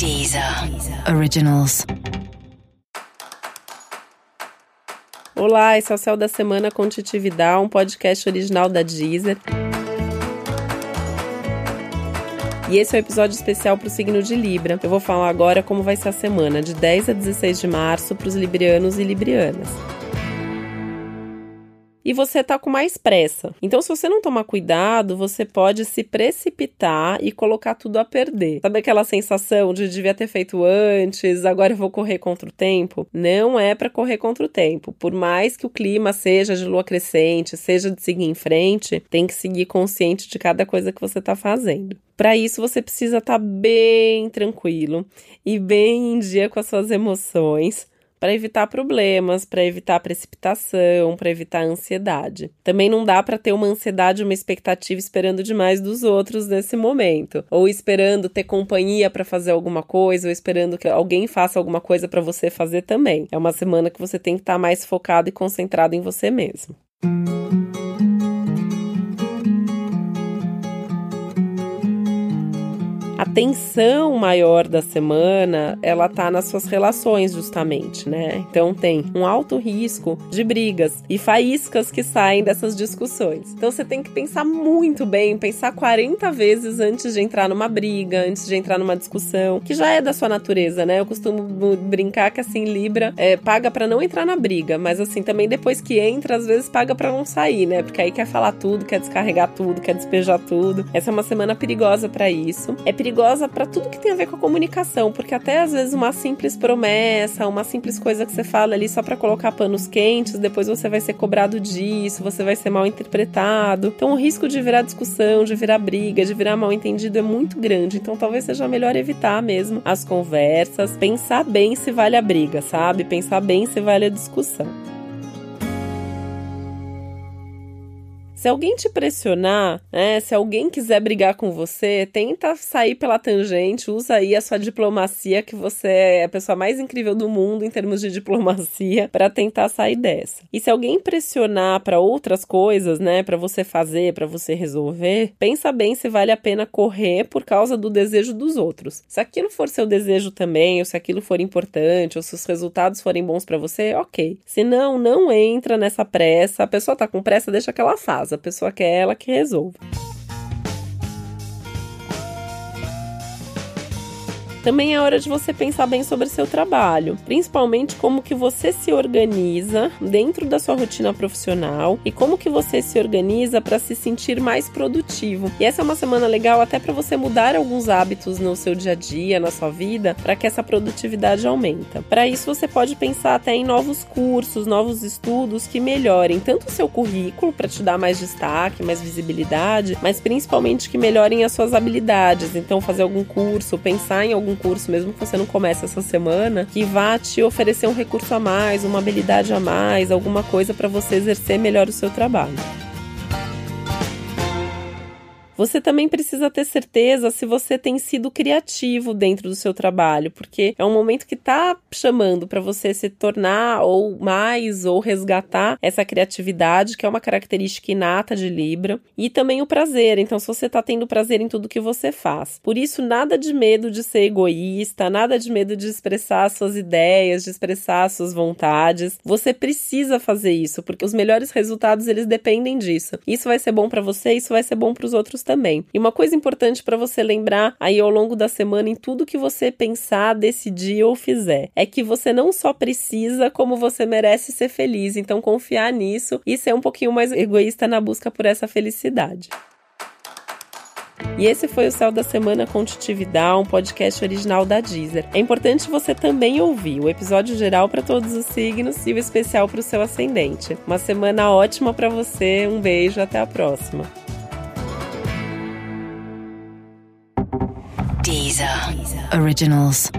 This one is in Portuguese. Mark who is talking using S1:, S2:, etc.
S1: Deezer Originals.
S2: Olá, esse é o Céu da Semana com Titividade, um podcast original da Deezer. E esse é o um episódio especial para o signo de Libra. Eu vou falar agora como vai ser a semana, de 10 a 16 de março, para os librianos e librianas e você tá com mais pressa. Então, se você não tomar cuidado, você pode se precipitar e colocar tudo a perder. Sabe aquela sensação de devia ter feito antes, agora eu vou correr contra o tempo? Não é para correr contra o tempo. Por mais que o clima seja de lua crescente, seja de seguir em frente, tem que seguir consciente de cada coisa que você tá fazendo. Para isso, você precisa estar tá bem tranquilo e bem em dia com as suas emoções para evitar problemas, para evitar precipitação, para evitar ansiedade. Também não dá para ter uma ansiedade, uma expectativa esperando demais dos outros nesse momento, ou esperando ter companhia para fazer alguma coisa, ou esperando que alguém faça alguma coisa para você fazer também. É uma semana que você tem que estar tá mais focado e concentrado em você mesmo. a tensão maior da semana, ela tá nas suas relações justamente, né? Então tem um alto risco de brigas e faíscas que saem dessas discussões. Então você tem que pensar muito bem, pensar 40 vezes antes de entrar numa briga, antes de entrar numa discussão, que já é da sua natureza, né? Eu costumo brincar que assim Libra é, paga para não entrar na briga, mas assim também depois que entra, às vezes paga para não sair, né? Porque aí quer falar tudo, quer descarregar tudo, quer despejar tudo. Essa é uma semana perigosa para isso. É perigoso perigosa para tudo que tem a ver com a comunicação, porque até às vezes uma simples promessa, uma simples coisa que você fala ali só para colocar panos quentes, depois você vai ser cobrado disso, você vai ser mal interpretado. Então o risco de virar discussão, de virar briga, de virar mal entendido é muito grande. Então talvez seja melhor evitar mesmo as conversas, pensar bem se vale a briga, sabe? Pensar bem se vale a discussão. Se alguém te pressionar, né, se alguém quiser brigar com você, tenta sair pela tangente, usa aí a sua diplomacia, que você é a pessoa mais incrível do mundo em termos de diplomacia, para tentar sair dessa. E se alguém pressionar para outras coisas, né, para você fazer, para você resolver, pensa bem se vale a pena correr por causa do desejo dos outros. Se aquilo for seu desejo também, ou se aquilo for importante, ou se os resultados forem bons para você, ok. Se não, não entra nessa pressa. A pessoa tá com pressa, deixa que ela faz a pessoa quer ela que resolva. Também é hora de você pensar bem sobre seu trabalho, principalmente como que você se organiza dentro da sua rotina profissional e como que você se organiza para se sentir mais produtivo. E essa é uma semana legal até para você mudar alguns hábitos no seu dia a dia, na sua vida, para que essa produtividade aumenta. Para isso você pode pensar até em novos cursos, novos estudos que melhorem tanto o seu currículo para te dar mais destaque, mais visibilidade, mas principalmente que melhorem as suas habilidades. Então fazer algum curso, pensar em algum algum curso, mesmo que você não comece essa semana, que vá te oferecer um recurso a mais, uma habilidade a mais, alguma coisa para você exercer melhor o seu trabalho. Você também precisa ter certeza se você tem sido criativo dentro do seu trabalho, porque é um momento que está chamando para você se tornar ou mais ou resgatar essa criatividade, que é uma característica inata de Libra, e também o prazer. Então, se você está tendo prazer em tudo que você faz. Por isso, nada de medo de ser egoísta, nada de medo de expressar suas ideias, de expressar suas vontades. Você precisa fazer isso, porque os melhores resultados eles dependem disso. Isso vai ser bom para você, isso vai ser bom para os outros também. E uma coisa importante para você lembrar aí ao longo da semana em tudo que você pensar, decidir ou fizer, é que você não só precisa, como você merece ser feliz. Então confiar nisso e ser um pouquinho mais egoísta na busca por essa felicidade. E esse foi o Céu da Semana com Titividade, um podcast original da Deezer. É importante você também ouvir o episódio geral para todos os signos e o especial para o seu ascendente. Uma semana ótima para você, um beijo, até a próxima.
S1: Originals.